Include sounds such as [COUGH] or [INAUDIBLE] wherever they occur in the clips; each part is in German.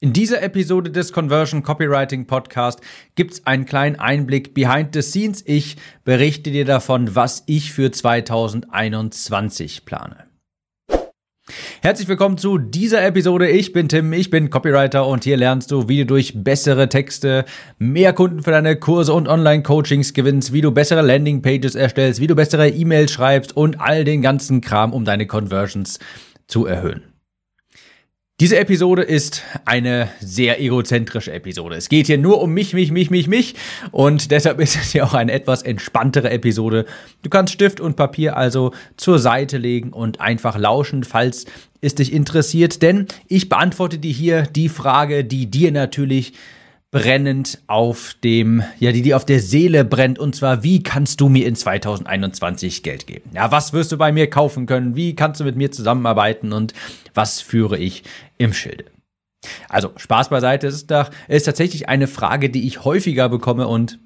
In dieser Episode des Conversion Copywriting Podcast gibt's einen kleinen Einblick behind the scenes. Ich berichte dir davon, was ich für 2021 plane. Herzlich willkommen zu dieser Episode. Ich bin Tim, ich bin Copywriter und hier lernst du, wie du durch bessere Texte mehr Kunden für deine Kurse und Online-Coachings gewinnst, wie du bessere Landing-Pages erstellst, wie du bessere E-Mails schreibst und all den ganzen Kram, um deine Conversions zu erhöhen. Diese Episode ist eine sehr egozentrische Episode. Es geht hier nur um mich, mich, mich, mich, mich und deshalb [LAUGHS] ist es ja auch eine etwas entspanntere Episode. Du kannst Stift und Papier also zur Seite legen und einfach lauschen, falls es dich interessiert, denn ich beantworte dir hier die Frage, die dir natürlich brennend auf dem, ja, die dir auf der Seele brennt. Und zwar, wie kannst du mir in 2021 Geld geben? Ja, was wirst du bei mir kaufen können? Wie kannst du mit mir zusammenarbeiten? Und was führe ich im Schilde? Also, Spaß beiseite, ist, ist tatsächlich eine Frage, die ich häufiger bekomme und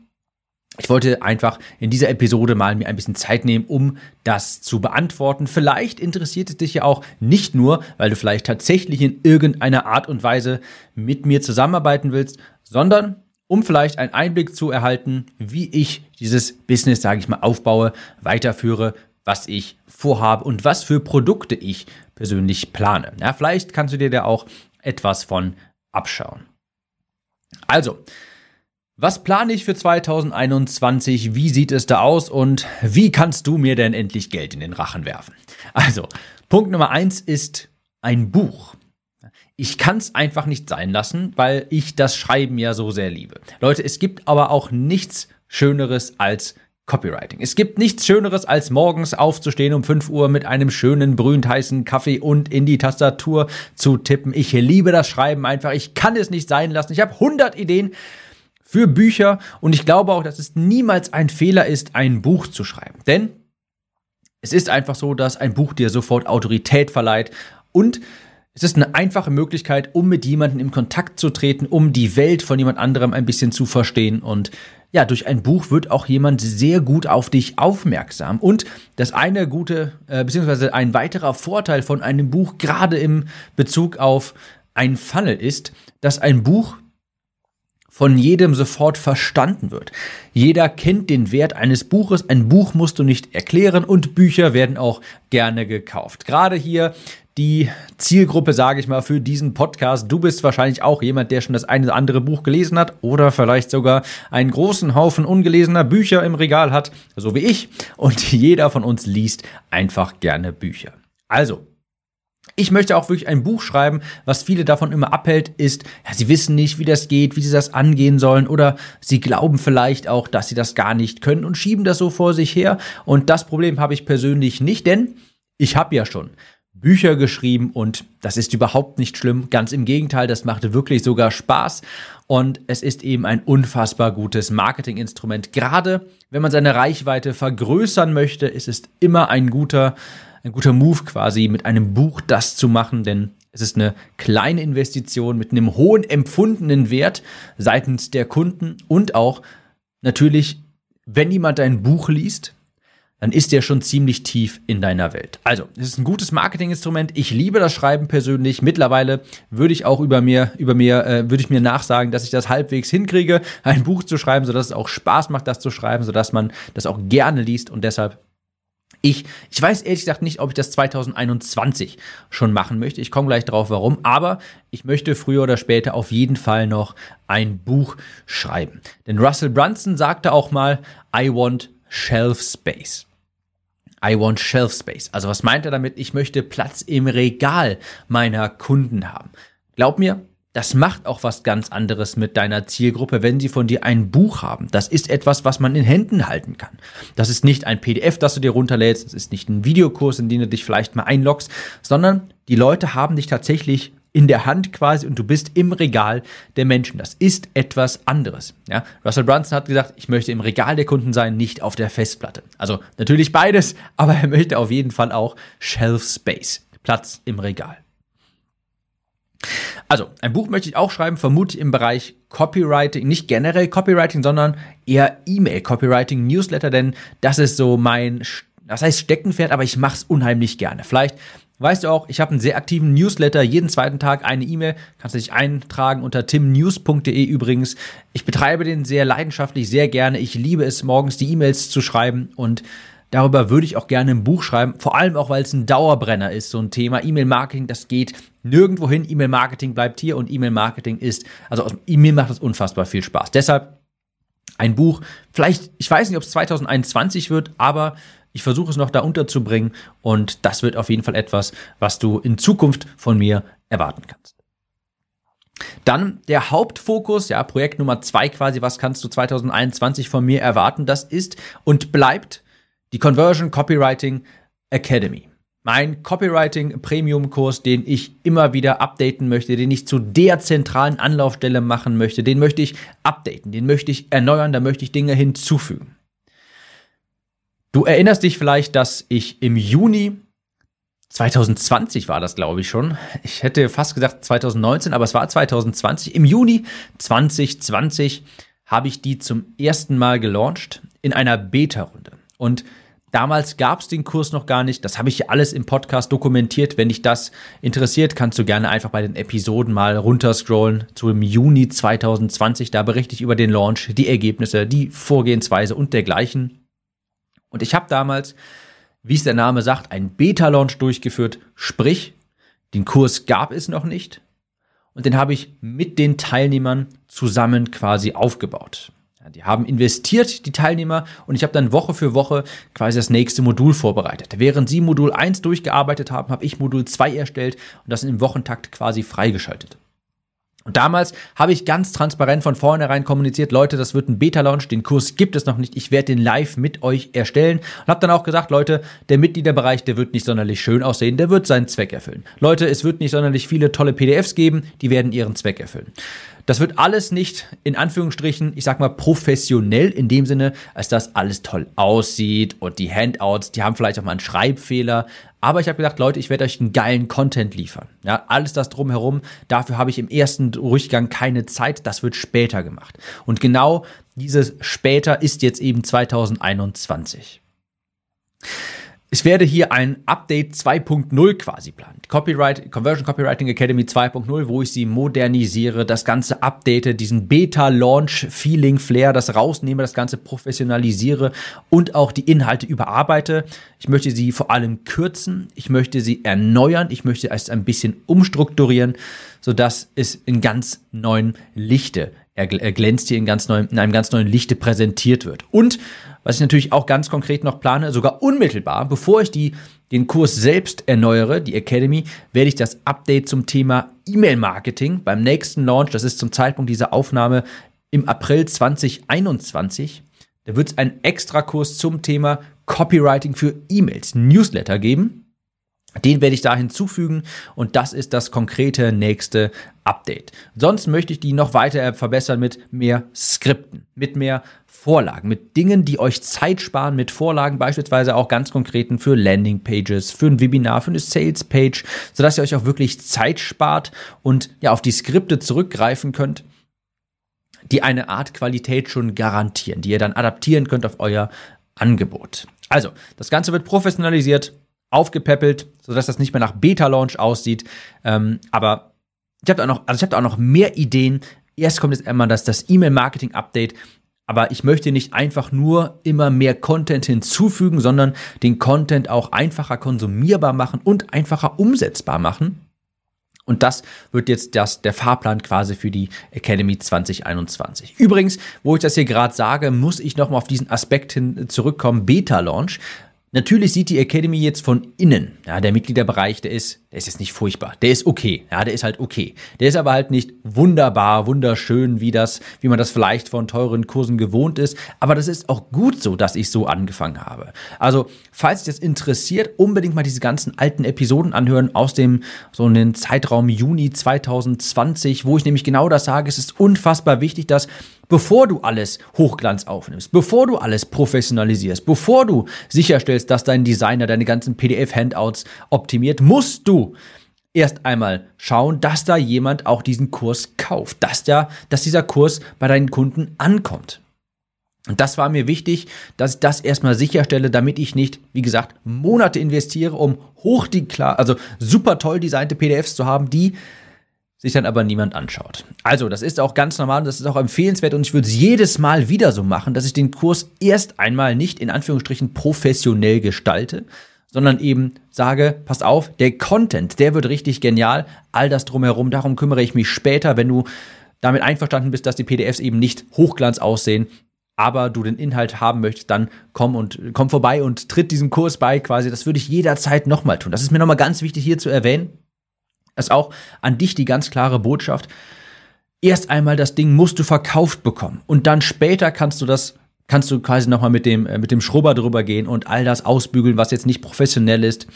ich wollte einfach in dieser Episode mal mir ein bisschen Zeit nehmen, um das zu beantworten. Vielleicht interessiert es dich ja auch nicht nur, weil du vielleicht tatsächlich in irgendeiner Art und Weise mit mir zusammenarbeiten willst, sondern um vielleicht einen Einblick zu erhalten, wie ich dieses Business, sage ich mal, aufbaue, weiterführe, was ich vorhabe und was für Produkte ich persönlich plane. Ja, vielleicht kannst du dir da auch etwas von abschauen. Also, was plane ich für 2021? Wie sieht es da aus? Und wie kannst du mir denn endlich Geld in den Rachen werfen? Also, Punkt Nummer eins ist ein Buch. Ich kann es einfach nicht sein lassen, weil ich das Schreiben ja so sehr liebe. Leute, es gibt aber auch nichts Schöneres als Copywriting. Es gibt nichts Schöneres, als morgens aufzustehen um 5 Uhr mit einem schönen brühend heißen Kaffee und in die Tastatur zu tippen. Ich liebe das Schreiben einfach. Ich kann es nicht sein lassen. Ich habe 100 Ideen für Bücher und ich glaube auch, dass es niemals ein Fehler ist, ein Buch zu schreiben. Denn es ist einfach so, dass ein Buch dir sofort Autorität verleiht und es ist eine einfache Möglichkeit, um mit jemandem in Kontakt zu treten, um die Welt von jemand anderem ein bisschen zu verstehen. Und ja, durch ein Buch wird auch jemand sehr gut auf dich aufmerksam. Und das eine gute, äh, beziehungsweise ein weiterer Vorteil von einem Buch, gerade im Bezug auf ein Funnel, ist, dass ein Buch von jedem sofort verstanden wird. Jeder kennt den Wert eines Buches. Ein Buch musst du nicht erklären und Bücher werden auch gerne gekauft. Gerade hier die Zielgruppe, sage ich mal, für diesen Podcast. Du bist wahrscheinlich auch jemand, der schon das eine oder andere Buch gelesen hat oder vielleicht sogar einen großen Haufen ungelesener Bücher im Regal hat, so wie ich. Und jeder von uns liest einfach gerne Bücher. Also, ich möchte auch wirklich ein Buch schreiben. Was viele davon immer abhält, ist, ja, sie wissen nicht, wie das geht, wie sie das angehen sollen oder sie glauben vielleicht auch, dass sie das gar nicht können und schieben das so vor sich her. Und das Problem habe ich persönlich nicht, denn ich habe ja schon Bücher geschrieben und das ist überhaupt nicht schlimm. Ganz im Gegenteil, das macht wirklich sogar Spaß und es ist eben ein unfassbar gutes Marketinginstrument. Gerade wenn man seine Reichweite vergrößern möchte, ist es immer ein guter ein guter Move quasi, mit einem Buch das zu machen, denn es ist eine kleine Investition mit einem hohen empfundenen Wert seitens der Kunden und auch natürlich, wenn jemand dein Buch liest, dann ist der schon ziemlich tief in deiner Welt. Also, es ist ein gutes Marketinginstrument. Ich liebe das Schreiben persönlich. Mittlerweile würde ich auch über mir, über mir, äh, würde ich mir nachsagen, dass ich das halbwegs hinkriege, ein Buch zu schreiben, sodass es auch Spaß macht, das zu schreiben, sodass man das auch gerne liest und deshalb ich, ich weiß ehrlich gesagt nicht, ob ich das 2021 schon machen möchte. Ich komme gleich drauf, warum. Aber ich möchte früher oder später auf jeden Fall noch ein Buch schreiben. Denn Russell Brunson sagte auch mal, I want shelf space. I want shelf space. Also was meint er damit? Ich möchte Platz im Regal meiner Kunden haben. Glaub mir, das macht auch was ganz anderes mit deiner Zielgruppe, wenn sie von dir ein Buch haben. Das ist etwas, was man in Händen halten kann. Das ist nicht ein PDF, das du dir runterlädst, das ist nicht ein Videokurs, in den du dich vielleicht mal einloggst, sondern die Leute haben dich tatsächlich in der Hand quasi und du bist im Regal der Menschen. Das ist etwas anderes. Ja? Russell Brunson hat gesagt, ich möchte im Regal der Kunden sein, nicht auf der Festplatte. Also natürlich beides, [LAUGHS] aber er möchte auf jeden Fall auch Shelf Space, Platz im Regal. Also, ein Buch möchte ich auch schreiben, vermutlich im Bereich Copywriting, nicht generell Copywriting, sondern eher E-Mail-Copywriting, Newsletter, denn das ist so mein, das heißt Steckenpferd, aber ich mache es unheimlich gerne. Vielleicht Weißt du auch, ich habe einen sehr aktiven Newsletter, jeden zweiten Tag eine E-Mail, kannst du dich eintragen unter timnews.de übrigens. Ich betreibe den sehr leidenschaftlich, sehr gerne. Ich liebe es, morgens die E-Mails zu schreiben und darüber würde ich auch gerne ein Buch schreiben, vor allem auch, weil es ein Dauerbrenner ist, so ein Thema. E-Mail-Marketing, das geht nirgendwo hin. E-Mail-Marketing bleibt hier und E-Mail-Marketing ist, also aus E-Mail macht es unfassbar viel Spaß. Deshalb ein Buch, vielleicht, ich weiß nicht, ob es 2021 wird, aber ich versuche es noch da unterzubringen und das wird auf jeden Fall etwas, was du in Zukunft von mir erwarten kannst. Dann der Hauptfokus, ja, Projekt Nummer zwei quasi, was kannst du 2021 von mir erwarten? Das ist und bleibt die Conversion Copywriting Academy. Mein Copywriting Premium Kurs, den ich immer wieder updaten möchte, den ich zu der zentralen Anlaufstelle machen möchte, den möchte ich updaten, den möchte ich erneuern, da möchte ich Dinge hinzufügen. Du erinnerst dich vielleicht, dass ich im Juni 2020 war das, glaube ich schon. Ich hätte fast gesagt 2019, aber es war 2020. Im Juni 2020 habe ich die zum ersten Mal gelauncht in einer Beta-Runde. Und damals gab es den Kurs noch gar nicht. Das habe ich hier alles im Podcast dokumentiert. Wenn dich das interessiert, kannst du gerne einfach bei den Episoden mal runterscrollen zu im Juni 2020. Da berichte ich über den Launch, die Ergebnisse, die Vorgehensweise und dergleichen. Und ich habe damals, wie es der Name sagt, einen Beta-Launch durchgeführt, sprich, den Kurs gab es noch nicht und den habe ich mit den Teilnehmern zusammen quasi aufgebaut. Die haben investiert, die Teilnehmer, und ich habe dann Woche für Woche quasi das nächste Modul vorbereitet. Während sie Modul 1 durchgearbeitet haben, habe ich Modul 2 erstellt und das im Wochentakt quasi freigeschaltet. Und damals habe ich ganz transparent von vornherein kommuniziert, Leute, das wird ein Beta-Launch, den Kurs gibt es noch nicht, ich werde den live mit euch erstellen. Und habe dann auch gesagt, Leute, der Mitgliederbereich, der wird nicht sonderlich schön aussehen, der wird seinen Zweck erfüllen. Leute, es wird nicht sonderlich viele tolle PDFs geben, die werden ihren Zweck erfüllen. Das wird alles nicht in Anführungsstrichen, ich sag mal, professionell in dem Sinne, als dass alles toll aussieht und die Handouts, die haben vielleicht auch mal einen Schreibfehler. Aber ich habe gedacht, Leute, ich werde euch einen geilen Content liefern. Ja, alles das drumherum, dafür habe ich im ersten Durchgang keine Zeit, das wird später gemacht. Und genau dieses später ist jetzt eben 2021. Ich werde hier ein Update 2.0 quasi planen. Copyright, Conversion Copywriting Academy 2.0, wo ich sie modernisiere, das Ganze update, diesen Beta-Launch-Feeling, Flair, das rausnehme, das Ganze professionalisiere und auch die Inhalte überarbeite. Ich möchte sie vor allem kürzen, ich möchte sie erneuern, ich möchte es ein bisschen umstrukturieren, sodass es in ganz neuen Lichte er, glänzt hier in, ganz neuen, in einem ganz neuen Lichte präsentiert wird. Und was ich natürlich auch ganz konkret noch plane, sogar unmittelbar, bevor ich die, den Kurs selbst erneuere, die Academy, werde ich das Update zum Thema E-Mail-Marketing beim nächsten Launch, das ist zum Zeitpunkt dieser Aufnahme im April 2021, da wird es einen Extrakurs zum Thema Copywriting für E-Mails, Newsletter geben. Den werde ich da hinzufügen und das ist das konkrete nächste Update. Sonst möchte ich die noch weiter verbessern mit mehr Skripten, mit mehr Vorlagen, mit Dingen, die euch Zeit sparen, mit Vorlagen beispielsweise auch ganz konkreten für Landingpages, für ein Webinar, für eine Salespage, sodass ihr euch auch wirklich Zeit spart und ja auf die Skripte zurückgreifen könnt, die eine Art Qualität schon garantieren, die ihr dann adaptieren könnt auf euer Angebot. Also, das Ganze wird professionalisiert, aufgepäppelt, sodass das nicht mehr nach Beta-Launch aussieht. Ähm, aber ich habe da noch, also ich habe da auch noch mehr Ideen. Erst kommt jetzt einmal das, das E-Mail-Marketing-Update. Aber ich möchte nicht einfach nur immer mehr Content hinzufügen, sondern den Content auch einfacher konsumierbar machen und einfacher umsetzbar machen. Und das wird jetzt das, der Fahrplan quasi für die Academy 2021. Übrigens, wo ich das hier gerade sage, muss ich nochmal auf diesen Aspekt hin zurückkommen, Beta-Launch. Natürlich sieht die Academy jetzt von innen, ja, der Mitgliederbereich, der ist, der ist jetzt nicht furchtbar. Der ist okay. Ja, der ist halt okay. Der ist aber halt nicht wunderbar, wunderschön, wie das, wie man das vielleicht von teuren Kursen gewohnt ist. Aber das ist auch gut so, dass ich so angefangen habe. Also, falls dich das interessiert, unbedingt mal diese ganzen alten Episoden anhören aus dem, so einen Zeitraum Juni 2020, wo ich nämlich genau das sage. Es ist unfassbar wichtig, dass bevor du alles Hochglanz aufnimmst, bevor du alles professionalisierst, bevor du sicherstellst, dass dein Designer deine ganzen PDF-Handouts optimiert, musst du erst einmal schauen, dass da jemand auch diesen Kurs kauft, dass, der, dass dieser Kurs bei deinen Kunden ankommt. Und das war mir wichtig, dass ich das erstmal sicherstelle, damit ich nicht, wie gesagt, Monate investiere, um hoch die klar, also super toll designte PDFs zu haben, die sich dann aber niemand anschaut. Also, das ist auch ganz normal, das ist auch empfehlenswert und ich würde es jedes Mal wieder so machen, dass ich den Kurs erst einmal nicht in Anführungsstrichen professionell gestalte, sondern eben sage, pass auf, der Content, der wird richtig genial, all das drumherum, darum kümmere ich mich später, wenn du damit einverstanden bist, dass die PDFs eben nicht Hochglanz aussehen, aber du den Inhalt haben möchtest, dann komm und komm vorbei und tritt diesem Kurs bei quasi. Das würde ich jederzeit nochmal tun. Das ist mir nochmal ganz wichtig hier zu erwähnen. Ist auch an dich die ganz klare Botschaft. Erst einmal das Ding musst du verkauft bekommen und dann später kannst du das kannst du quasi nochmal mit dem, äh, mit dem Schrubber drüber gehen und all das ausbügeln, was jetzt nicht professionell ist.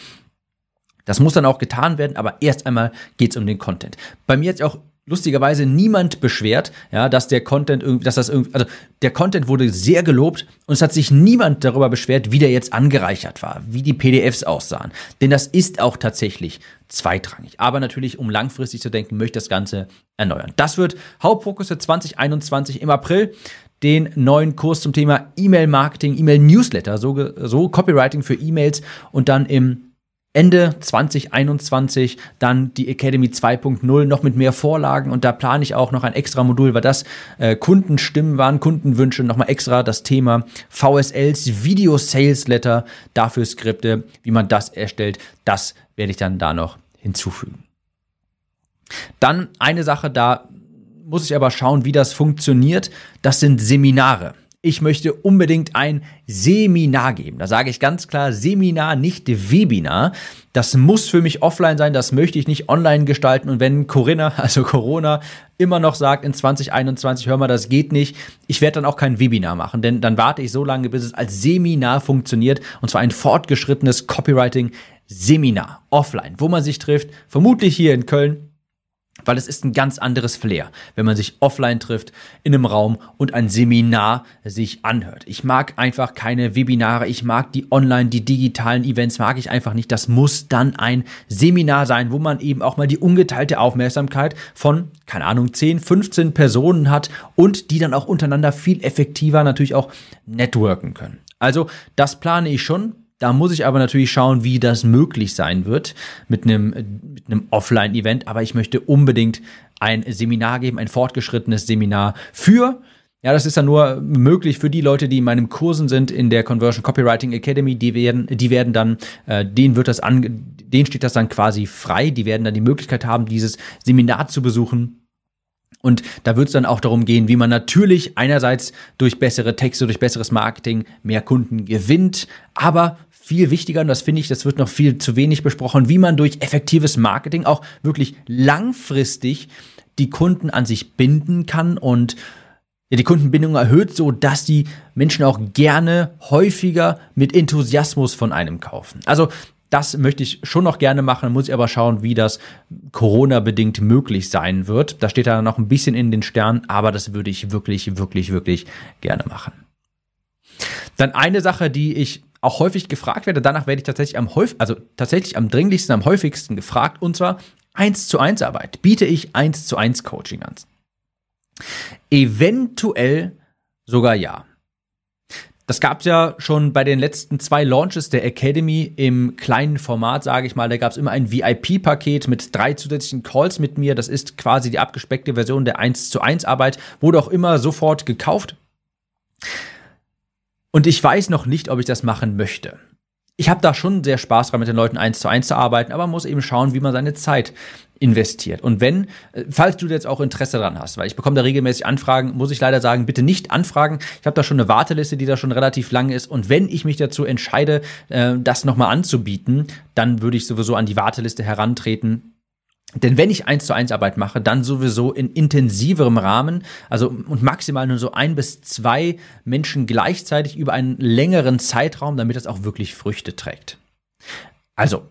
Das muss dann auch getan werden, aber erst einmal geht's um den Content. Bei mir jetzt auch lustigerweise niemand beschwert, ja, dass der Content irgendwie, dass das irgendwie, also der Content wurde sehr gelobt und es hat sich niemand darüber beschwert, wie der jetzt angereichert war, wie die PDFs aussahen. Denn das ist auch tatsächlich zweitrangig. Aber natürlich, um langfristig zu denken, möchte ich das Ganze erneuern. Das wird Hauptfokus für 2021 im April den neuen Kurs zum Thema E-Mail-Marketing, E-Mail-Newsletter, so, so Copywriting für E-Mails und dann im Ende 2021 dann die Academy 2.0 noch mit mehr Vorlagen und da plane ich auch noch ein extra Modul, weil das äh, Kundenstimmen waren, Kundenwünsche, nochmal extra das Thema VSLs, Video Sales Letter, dafür Skripte, wie man das erstellt, das werde ich dann da noch hinzufügen. Dann eine Sache, da muss ich aber schauen, wie das funktioniert. Das sind Seminare ich möchte unbedingt ein Seminar geben. Da sage ich ganz klar Seminar, nicht Webinar. Das muss für mich offline sein, das möchte ich nicht online gestalten. Und wenn Corinna, [LAUGHS] also Corona, immer noch sagt in 2021, hör mal, das geht nicht, ich werde dann auch kein Webinar machen, denn dann warte ich so lange, bis es als Seminar funktioniert. Und zwar ein fortgeschrittenes Copywriting-Seminar offline, wo man sich trifft, vermutlich hier in Köln weil es ist ein ganz anderes Flair, wenn man sich offline trifft, in einem Raum und ein Seminar sich anhört. Ich mag einfach keine Webinare, ich mag die online, die digitalen Events mag ich einfach nicht. Das muss dann ein Seminar sein, wo man eben auch mal die ungeteilte Aufmerksamkeit von, keine Ahnung, 10, 15 Personen hat und die dann auch untereinander viel effektiver natürlich auch networken können. Also das plane ich schon da muss ich aber natürlich schauen, wie das möglich sein wird mit einem, mit einem Offline-Event. Aber ich möchte unbedingt ein Seminar geben, ein fortgeschrittenes Seminar für ja, das ist dann nur möglich für die Leute, die in meinem Kursen sind in der Conversion Copywriting Academy. Die werden, die werden dann, äh, denen wird das an, denen steht das dann quasi frei. Die werden dann die Möglichkeit haben, dieses Seminar zu besuchen und da wird es dann auch darum gehen, wie man natürlich einerseits durch bessere Texte, durch besseres Marketing mehr Kunden gewinnt, aber viel wichtiger, und das finde ich, das wird noch viel zu wenig besprochen, wie man durch effektives Marketing auch wirklich langfristig die Kunden an sich binden kann und die Kundenbindung erhöht, so dass die Menschen auch gerne häufiger mit Enthusiasmus von einem kaufen. Also das möchte ich schon noch gerne machen, muss ich aber schauen, wie das Corona-bedingt möglich sein wird. Da steht da noch ein bisschen in den Sternen, aber das würde ich wirklich, wirklich, wirklich gerne machen. Dann eine Sache, die ich auch häufig gefragt werde, danach werde ich tatsächlich am häufig, also tatsächlich am dringlichsten, am häufigsten gefragt, und zwar eins zu eins Arbeit. Biete ich eins zu eins Coaching an? Eventuell sogar ja. Das gab es ja schon bei den letzten zwei Launches der Academy im kleinen Format, sage ich mal. Da gab es immer ein VIP-Paket mit drei zusätzlichen Calls mit mir. Das ist quasi die abgespeckte Version der 1 zu 1 Arbeit. Wurde auch immer sofort gekauft. Und ich weiß noch nicht, ob ich das machen möchte ich habe da schon sehr Spaß dran, mit den Leuten eins zu eins zu arbeiten, aber man muss eben schauen, wie man seine Zeit investiert. Und wenn, äh, falls du jetzt auch Interesse dran hast, weil ich bekomme da regelmäßig Anfragen, muss ich leider sagen, bitte nicht anfragen. Ich habe da schon eine Warteliste, die da schon relativ lang ist. Und wenn ich mich dazu entscheide, äh, das nochmal anzubieten, dann würde ich sowieso an die Warteliste herantreten denn wenn ich eins zu eins Arbeit mache, dann sowieso in intensiverem Rahmen, also und maximal nur so ein bis zwei Menschen gleichzeitig über einen längeren Zeitraum, damit das auch wirklich Früchte trägt. Also,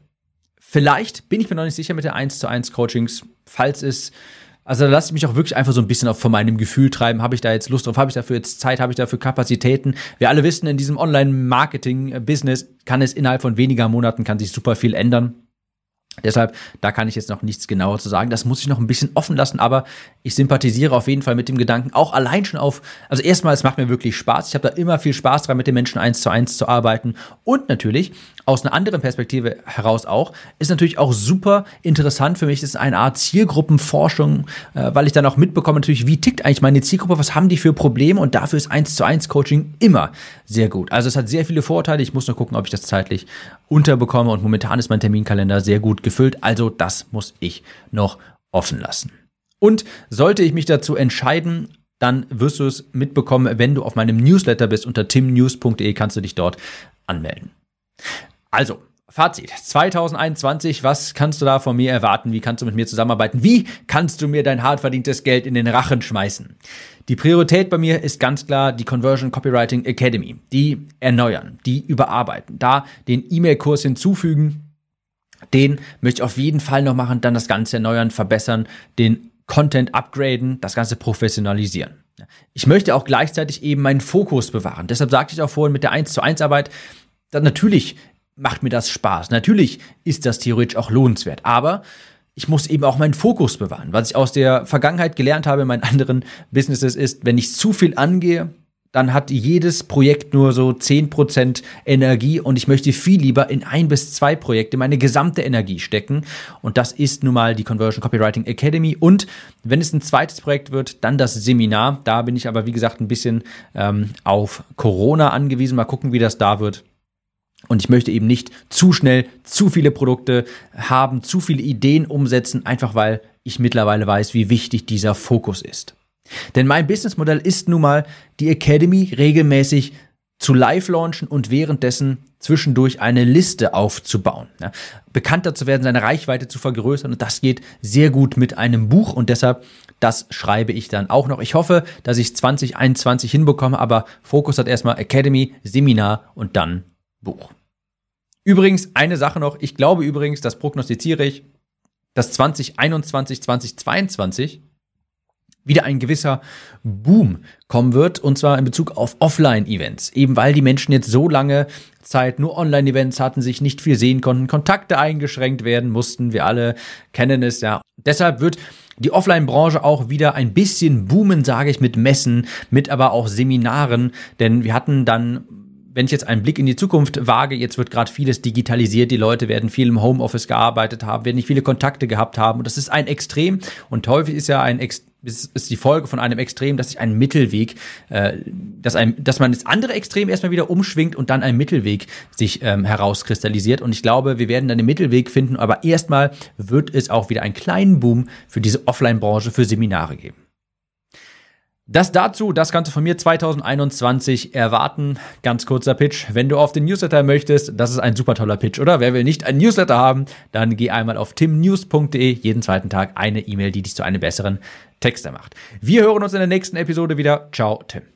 vielleicht bin ich mir noch nicht sicher mit der eins zu eins Coachings, falls es also da lasse ich mich auch wirklich einfach so ein bisschen auf von meinem Gefühl treiben. Habe ich da jetzt Lust drauf? Habe ich dafür jetzt Zeit? Habe ich dafür Kapazitäten? Wir alle wissen, in diesem Online-Marketing-Business kann es innerhalb von weniger Monaten kann sich super viel ändern. Deshalb, da kann ich jetzt noch nichts genauer zu sagen. Das muss ich noch ein bisschen offen lassen, aber ich sympathisiere auf jeden Fall mit dem Gedanken, auch allein schon auf, also erstmal, es macht mir wirklich Spaß. Ich habe da immer viel Spaß dran, mit den Menschen eins zu eins zu arbeiten. Und natürlich, aus einer anderen Perspektive heraus auch, ist natürlich auch super interessant für mich. Das ist eine Art Zielgruppenforschung, äh, weil ich dann auch mitbekomme, natürlich, wie tickt eigentlich meine Zielgruppe, was haben die für Probleme und dafür ist eins zu eins Coaching immer sehr gut. Also es hat sehr viele Vorteile. Ich muss nur gucken, ob ich das zeitlich unterbekomme und momentan ist mein Terminkalender sehr gut gefüllt. Also das muss ich noch offen lassen. Und sollte ich mich dazu entscheiden, dann wirst du es mitbekommen, wenn du auf meinem Newsletter bist. Unter timnews.de kannst du dich dort anmelden. Also, Fazit 2021, was kannst du da von mir erwarten? Wie kannst du mit mir zusammenarbeiten? Wie kannst du mir dein hart verdientes Geld in den Rachen schmeißen? Die Priorität bei mir ist ganz klar die Conversion Copywriting Academy. Die erneuern, die überarbeiten, da den E-Mail-Kurs hinzufügen. Den möchte ich auf jeden Fall noch machen, dann das Ganze erneuern, verbessern, den Content upgraden, das Ganze professionalisieren. Ich möchte auch gleichzeitig eben meinen Fokus bewahren. Deshalb sagte ich auch vorhin mit der 1 zu 1 Arbeit, dann natürlich macht mir das Spaß. Natürlich ist das theoretisch auch lohnenswert. Aber ich muss eben auch meinen Fokus bewahren. Was ich aus der Vergangenheit gelernt habe in meinen [LAUGHS] anderen Businesses ist, wenn ich zu viel angehe, dann hat jedes Projekt nur so 10% Energie und ich möchte viel lieber in ein bis zwei Projekte meine gesamte Energie stecken. Und das ist nun mal die Conversion Copywriting Academy. Und wenn es ein zweites Projekt wird, dann das Seminar. Da bin ich aber, wie gesagt, ein bisschen ähm, auf Corona angewiesen. Mal gucken, wie das da wird. Und ich möchte eben nicht zu schnell zu viele Produkte haben, zu viele Ideen umsetzen, einfach weil ich mittlerweile weiß, wie wichtig dieser Fokus ist. Denn mein Businessmodell ist nun mal, die Academy regelmäßig zu live launchen und währenddessen zwischendurch eine Liste aufzubauen. Ja, bekannter zu werden, seine Reichweite zu vergrößern und das geht sehr gut mit einem Buch und deshalb, das schreibe ich dann auch noch. Ich hoffe, dass ich 2021 hinbekomme, aber Fokus hat erstmal Academy, Seminar und dann Buch. Übrigens, eine Sache noch, ich glaube übrigens, das prognostiziere ich, dass 2021, 2022 wieder ein gewisser Boom kommen wird, und zwar in Bezug auf Offline-Events. Eben weil die Menschen jetzt so lange Zeit nur Online-Events hatten, sich nicht viel sehen konnten, Kontakte eingeschränkt werden mussten, wir alle kennen es ja. Deshalb wird die Offline-Branche auch wieder ein bisschen boomen, sage ich, mit Messen, mit aber auch Seminaren, denn wir hatten dann wenn ich jetzt einen Blick in die Zukunft wage, jetzt wird gerade vieles digitalisiert, die Leute werden viel im Homeoffice gearbeitet haben, werden nicht viele Kontakte gehabt haben und das ist ein Extrem und häufig ist ja ein Ex ist die Folge von einem Extrem, dass sich ein Mittelweg, äh, dass, ein, dass man das andere Extrem erstmal wieder umschwingt und dann ein Mittelweg sich ähm, herauskristallisiert. Und ich glaube, wir werden dann den Mittelweg finden, aber erstmal wird es auch wieder einen kleinen Boom für diese Offline-Branche, für Seminare geben. Das dazu, das Ganze von mir 2021 erwarten. Ganz kurzer Pitch. Wenn du auf den Newsletter möchtest, das ist ein super toller Pitch, oder? Wer will nicht einen Newsletter haben, dann geh einmal auf timnews.de, jeden zweiten Tag eine E-Mail, die dich zu einem besseren Texter macht. Wir hören uns in der nächsten Episode wieder. Ciao, Tim.